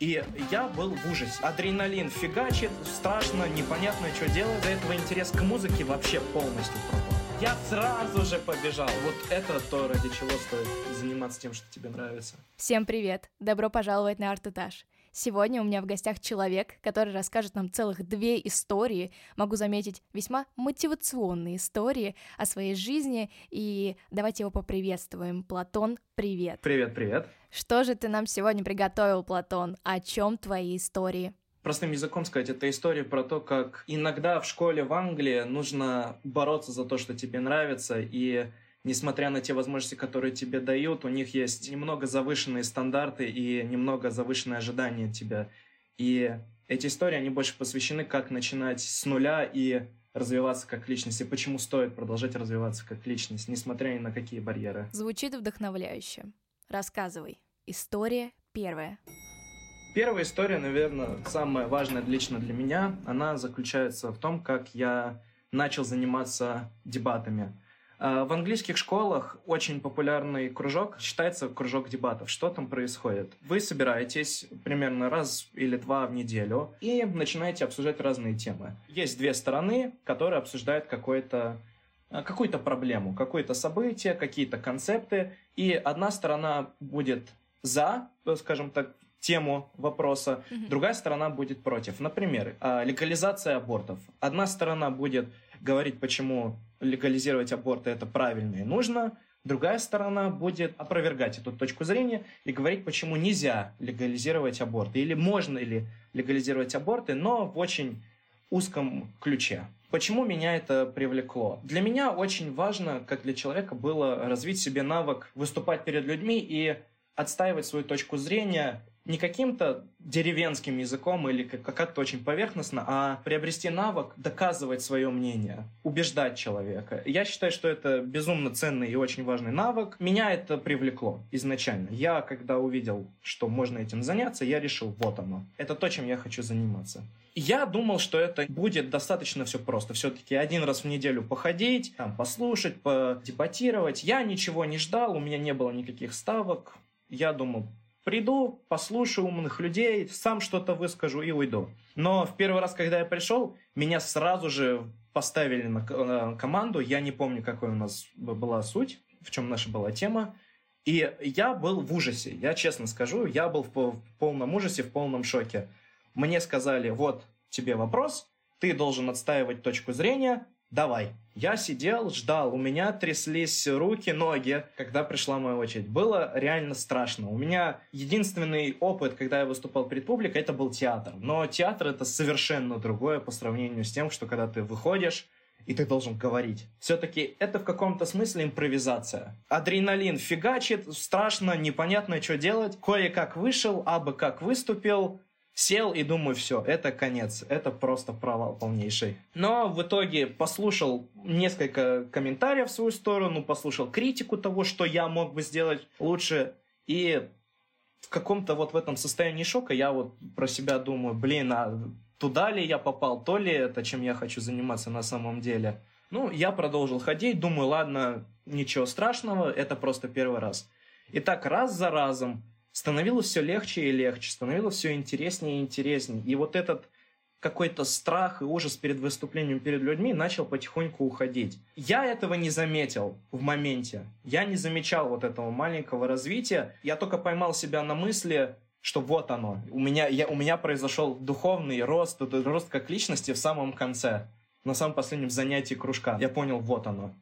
И я был в ужасе. Адреналин фигачит, страшно, непонятно, что делать. До этого интерес к музыке вообще полностью пропал. Я сразу же побежал. Вот это то, ради чего стоит заниматься тем, что тебе нравится. Всем привет! Добро пожаловать на Арт-Этаж. Сегодня у меня в гостях человек, который расскажет нам целых две истории, могу заметить, весьма мотивационные истории о своей жизни, и давайте его поприветствуем. Платон, привет! Привет, привет! Что же ты нам сегодня приготовил, Платон? О чем твои истории? Простым языком сказать, это история про то, как иногда в школе в Англии нужно бороться за то, что тебе нравится, и несмотря на те возможности, которые тебе дают, у них есть немного завышенные стандарты и немного завышенные ожидания от тебя. И эти истории, они больше посвящены, как начинать с нуля и развиваться как личность, и почему стоит продолжать развиваться как личность, несмотря ни на какие барьеры. Звучит вдохновляюще. Рассказывай. История первая. Первая история, наверное, самая важная лично для меня, она заключается в том, как я начал заниматься дебатами. А, в английских школах очень популярный кружок считается кружок дебатов. Что там происходит? Вы собираетесь примерно раз или два в неделю и начинаете обсуждать разные темы. Есть две стороны, которые обсуждают какой-то а, какую-то проблему, какое-то событие, какие-то концепты, и одна сторона будет за, скажем так, тему вопроса, mm-hmm. другая сторона будет против. Например, легализация абортов. Одна сторона будет говорить, почему легализировать аборты это правильно и нужно, другая сторона будет опровергать эту точку зрения и говорить, почему нельзя легализировать аборты, или можно ли легализировать аборты, но в очень узком ключе. Почему меня это привлекло? Для меня очень важно, как для человека, было развить себе навык выступать перед людьми и отстаивать свою точку зрения не каким-то деревенским языком или как-то очень поверхностно, а приобрести навык доказывать свое мнение, убеждать человека. Я считаю, что это безумно ценный и очень важный навык. Меня это привлекло изначально. Я, когда увидел, что можно этим заняться, я решил, вот оно. Это то, чем я хочу заниматься. Я думал, что это будет достаточно все просто. Все-таки один раз в неделю походить, там, послушать, подебатировать. Я ничего не ждал, у меня не было никаких ставок. Я думал, Приду, послушаю умных людей, сам что-то выскажу и уйду. Но в первый раз, когда я пришел, меня сразу же поставили на команду. Я не помню, какой у нас была суть, в чем наша была тема. И я был в ужасе, я честно скажу, я был в полном ужасе, в полном шоке. Мне сказали, вот тебе вопрос, ты должен отстаивать точку зрения, давай. Я сидел, ждал, у меня тряслись руки, ноги, когда пришла моя очередь. Было реально страшно. У меня единственный опыт, когда я выступал перед публикой, это был театр. Но театр это совершенно другое по сравнению с тем, что когда ты выходишь, и ты должен говорить. Все-таки это в каком-то смысле импровизация. Адреналин фигачит, страшно, непонятно, что делать. Кое-как вышел, абы как выступил, Сел и думаю, все, это конец, это просто провал полнейший. Но в итоге послушал несколько комментариев в свою сторону, послушал критику того, что я мог бы сделать лучше, и в каком-то вот в этом состоянии шока я вот про себя думаю, блин, а туда ли я попал, то ли это, чем я хочу заниматься на самом деле. Ну, я продолжил ходить, думаю, ладно, ничего страшного, это просто первый раз. И так раз за разом становилось все легче и легче, становилось все интереснее и интереснее. И вот этот какой-то страх и ужас перед выступлением перед людьми начал потихоньку уходить. Я этого не заметил в моменте. Я не замечал вот этого маленького развития. Я только поймал себя на мысли, что вот оно. У меня, я, у меня произошел духовный рост, рост как личности в самом конце. На самом последнем занятии кружка. Я понял, вот оно.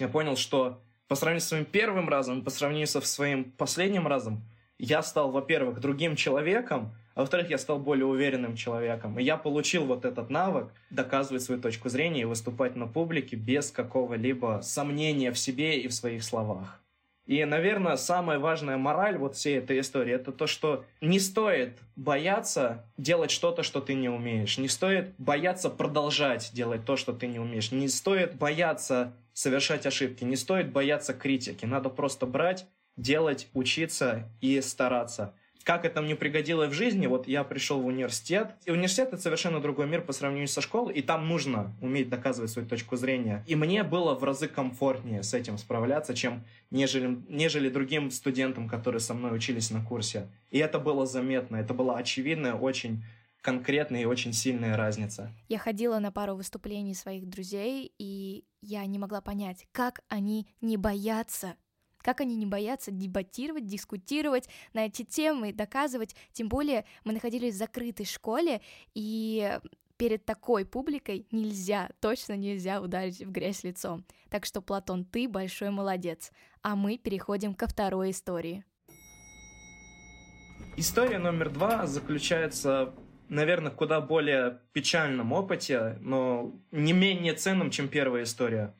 Я понял, что по сравнению с своим первым разом, по сравнению со своим последним разом, я стал, во-первых, другим человеком, а во-вторых, я стал более уверенным человеком. И я получил вот этот навык доказывать свою точку зрения и выступать на публике без какого-либо сомнения в себе и в своих словах. И, наверное, самая важная мораль вот всей этой истории это то, что не стоит бояться делать что-то, что ты не умеешь. Не стоит бояться продолжать делать то, что ты не умеешь. Не стоит бояться совершать ошибки. Не стоит бояться критики. Надо просто брать, делать, учиться и стараться. как это мне пригодилось в жизни, вот я пришел в университет, и университет — это совершенно другой мир по сравнению со школой, и там нужно уметь доказывать свою точку зрения. И мне было в разы комфортнее с этим справляться, чем нежели, нежели другим студентам, которые со мной учились на курсе. И это было заметно, это была очевидная, очень конкретная и очень сильная разница. Я ходила на пару выступлений своих друзей, и я не могла понять, как они не боятся как они не боятся дебатировать, дискутировать на эти темы, доказывать. Тем более мы находились в закрытой школе, и перед такой публикой нельзя, точно нельзя ударить в грязь лицом. Так что, Платон, ты большой молодец. А мы переходим ко второй истории. История номер два заключается, наверное, куда более печальном опыте, но не менее ценном, чем первая история.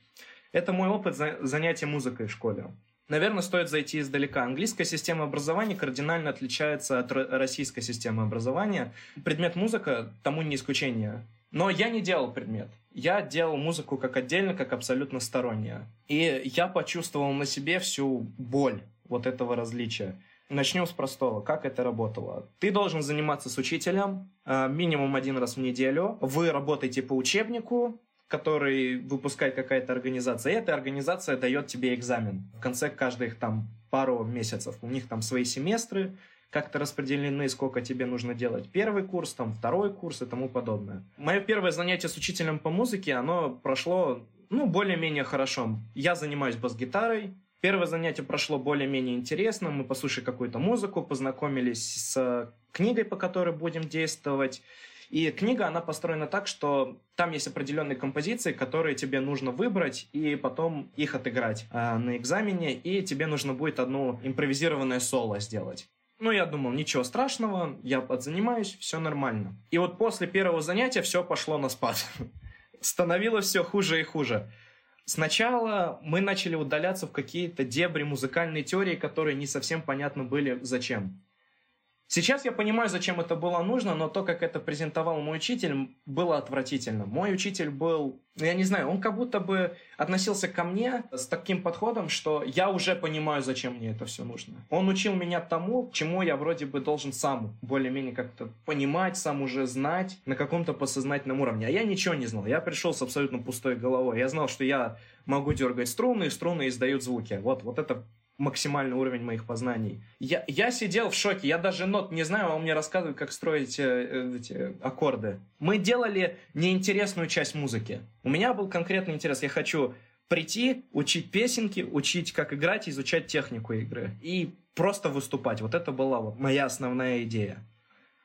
Это мой опыт занятия музыкой в школе. Наверное, стоит зайти издалека. Английская система образования кардинально отличается от российской системы образования. Предмет музыка тому не исключение. Но я не делал предмет. Я делал музыку как отдельно, как абсолютно сторонняя. И я почувствовал на себе всю боль вот этого различия. Начнем с простого. Как это работало? Ты должен заниматься с учителем э, минимум один раз в неделю. Вы работаете по учебнику, который выпускает какая-то организация. И эта организация дает тебе экзамен в конце каждых там пару месяцев. У них там свои семестры, как-то распределены, сколько тебе нужно делать. Первый курс, там второй курс и тому подобное. Мое первое занятие с учителем по музыке, оно прошло, ну, более-менее хорошо. Я занимаюсь бас-гитарой, Первое занятие прошло более-менее интересно. Мы послушали какую-то музыку, познакомились с книгой, по которой будем действовать. И книга, она построена так, что там есть определенные композиции, которые тебе нужно выбрать и потом их отыграть э, на экзамене, и тебе нужно будет одно импровизированное соло сделать. Ну, я думал, ничего страшного, я подзанимаюсь, все нормально. И вот после первого занятия все пошло на спад. Становилось все хуже и хуже. Сначала мы начали удаляться в какие-то дебри музыкальной теории, которые не совсем понятно были зачем. Сейчас я понимаю, зачем это было нужно, но то, как это презентовал мой учитель, было отвратительно. Мой учитель был, ну, я не знаю, он как будто бы относился ко мне с таким подходом, что я уже понимаю, зачем мне это все нужно. Он учил меня тому, чему я вроде бы должен сам более-менее как-то понимать, сам уже знать на каком-то подсознательном уровне. А я ничего не знал. Я пришел с абсолютно пустой головой. Я знал, что я могу дергать струны, и струны издают звуки. Вот, вот это максимальный уровень моих познаний. Я, я сидел в шоке, я даже нот не знаю, а он мне рассказывает, как строить э, эти аккорды. Мы делали неинтересную часть музыки. У меня был конкретный интерес. Я хочу прийти, учить песенки, учить, как играть, изучать технику игры. И просто выступать. Вот это была моя основная идея.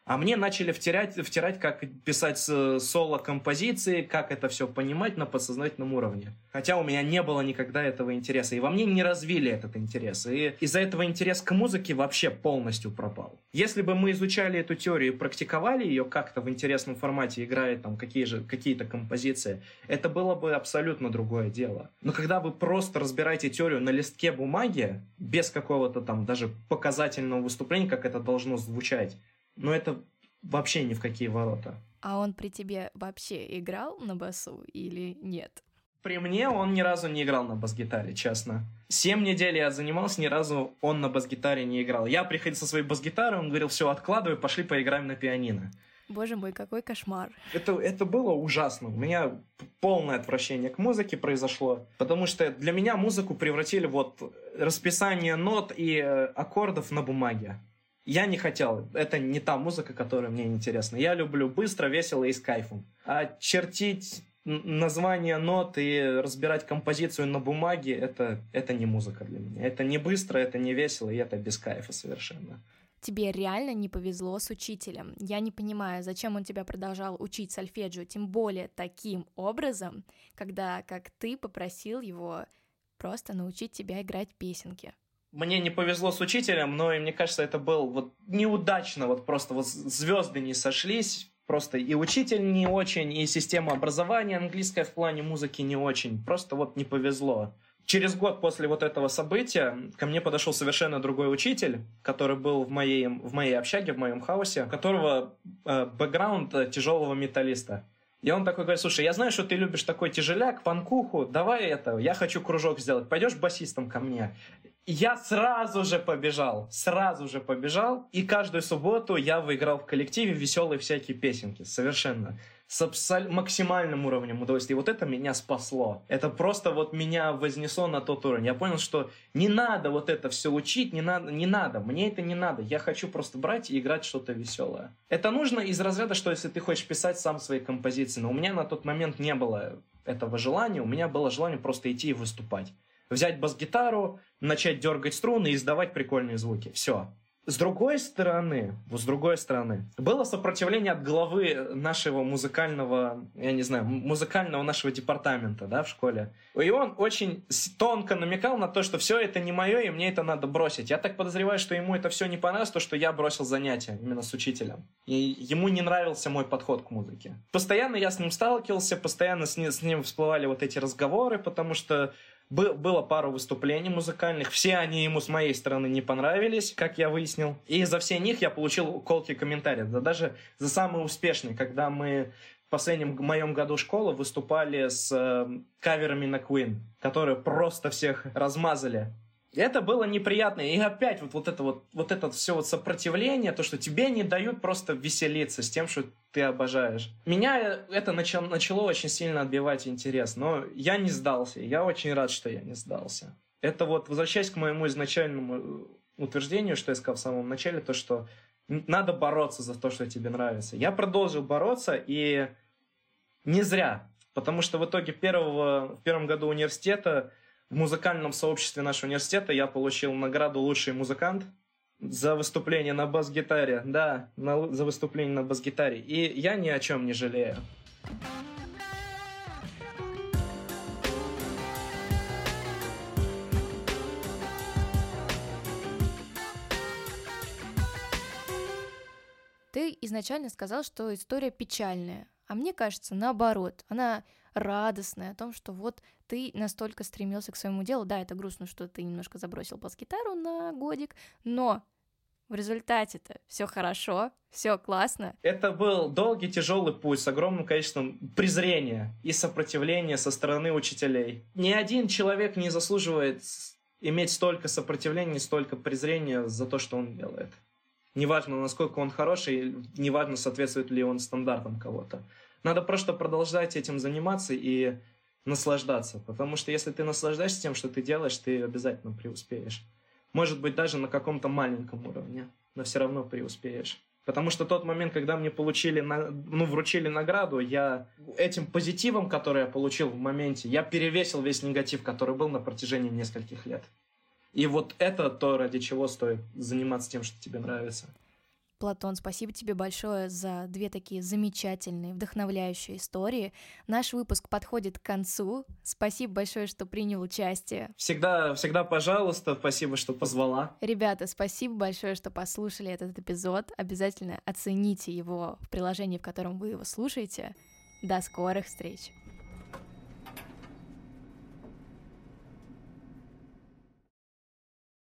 А мне начали втирать, втирать, как писать соло-композиции, как это все понимать на подсознательном уровне. Хотя у меня не было никогда этого интереса. И во мне не развили этот интерес. И из-за этого интерес к музыке вообще полностью пропал. Если бы мы изучали эту теорию и практиковали ее как-то в интересном формате, играя там какие же, какие-то композиции, это было бы абсолютно другое дело. Но когда вы просто разбираете теорию на листке бумаги, без какого-то там даже показательного выступления, как это должно звучать, но это вообще ни в какие ворота. А он при тебе вообще играл на басу или нет? При мне он ни разу не играл на бас-гитаре, честно. Семь недель я занимался, ни разу он на бас-гитаре не играл. Я приходил со своей бас-гитарой, он говорил, все, откладывай, пошли поиграем на пианино. Боже мой, какой кошмар. Это, это было ужасно. У меня полное отвращение к музыке произошло, потому что для меня музыку превратили вот расписание нот и э, аккордов на бумаге. Я не хотел. Это не та музыка, которая мне интересна. Я люблю быстро, весело и с кайфом. А чертить название нот и разбирать композицию на бумаге, это, это не музыка для меня. Это не быстро, это не весело, и это без кайфа совершенно. Тебе реально не повезло с учителем. Я не понимаю, зачем он тебя продолжал учить сольфеджио, тем более таким образом, когда, как ты, попросил его просто научить тебя играть песенки мне не повезло с учителем, но и мне кажется, это был вот неудачно, вот просто вот звезды не сошлись, просто и учитель не очень, и система образования английская в плане музыки не очень, просто вот не повезло. Через год после вот этого события ко мне подошел совершенно другой учитель, который был в моей, в моей общаге, в моем хаосе, у которого э, бэкграунд тяжелого металлиста. И он такой говорит, слушай, я знаю, что ты любишь такой тяжеляк, панкуху, давай это, я хочу кружок сделать, пойдешь басистом ко мне? Я сразу же побежал, сразу же побежал, и каждую субботу я выиграл в коллективе веселые всякие песенки, совершенно с абсол- максимальным уровнем удовольствия. И вот это меня спасло. Это просто вот меня вознесло на тот уровень. Я понял, что не надо вот это все учить, не надо, не надо. Мне это не надо. Я хочу просто брать и играть что-то веселое. Это нужно из разряда, что если ты хочешь писать сам свои композиции. Но у меня на тот момент не было этого желания. У меня было желание просто идти и выступать. Взять бас-гитару, начать дергать струны и издавать прикольные звуки. Все. С другой стороны, вот с другой стороны, было сопротивление от главы нашего музыкального, я не знаю, музыкального нашего департамента, да, в школе. И он очень тонко намекал на то, что все это не мое, и мне это надо бросить. Я так подозреваю, что ему это все не понравилось, то, что я бросил занятия именно с учителем. И ему не нравился мой подход к музыке. Постоянно я с ним сталкивался, постоянно с ним, с ним всплывали вот эти разговоры, потому что было пару выступлений музыкальных, все они ему с моей стороны не понравились, как я выяснил. И за все них я получил колкие комментарии, да даже за самые успешные, когда мы в последнем моем году школы выступали с э, каверами на Queen, которые просто всех размазали. Это было неприятно. И опять вот, вот это вот, вот это все вот сопротивление, то, что тебе не дают просто веселиться с тем, что ты обожаешь. Меня это начало, начало очень сильно отбивать интерес, но я не сдался. Я очень рад, что я не сдался. Это вот, возвращаясь к моему изначальному э, утверждению, что я сказал в самом начале, то, что надо бороться за то, что тебе нравится. Я продолжил бороться, и не зря. Потому что в итоге первого, в первом году университета в музыкальном сообществе нашего университета я получил награду «Лучший музыкант» за выступление на бас-гитаре. Да, на, за выступление на бас-гитаре. И я ни о чем не жалею. Ты изначально сказал, что история печальная, а мне кажется, наоборот, она радостная о том, что вот ты настолько стремился к своему делу. Да, это грустно, что ты немножко забросил бас-гитару на годик, но в результате-то все хорошо, все классно. Это был долгий, тяжелый путь с огромным количеством презрения и сопротивления со стороны учителей. Ни один человек не заслуживает иметь столько сопротивления, столько презрения за то, что он делает. Неважно, насколько он хороший, неважно, соответствует ли он стандартам кого-то. Надо просто продолжать этим заниматься и наслаждаться. Потому что если ты наслаждаешься тем, что ты делаешь, ты обязательно преуспеешь. Может быть, даже на каком-то маленьком уровне, но все равно преуспеешь. Потому что тот момент, когда мне получили, ну, вручили награду, я этим позитивом, который я получил в моменте, я перевесил весь негатив, который был на протяжении нескольких лет. И вот это то, ради чего стоит заниматься тем, что тебе нравится. Платон, спасибо тебе большое за две такие замечательные, вдохновляющие истории. Наш выпуск подходит к концу. Спасибо большое, что принял участие. Всегда, всегда пожалуйста. Спасибо, что позвала. Ребята, спасибо большое, что послушали этот эпизод. Обязательно оцените его в приложении, в котором вы его слушаете. До скорых встреч!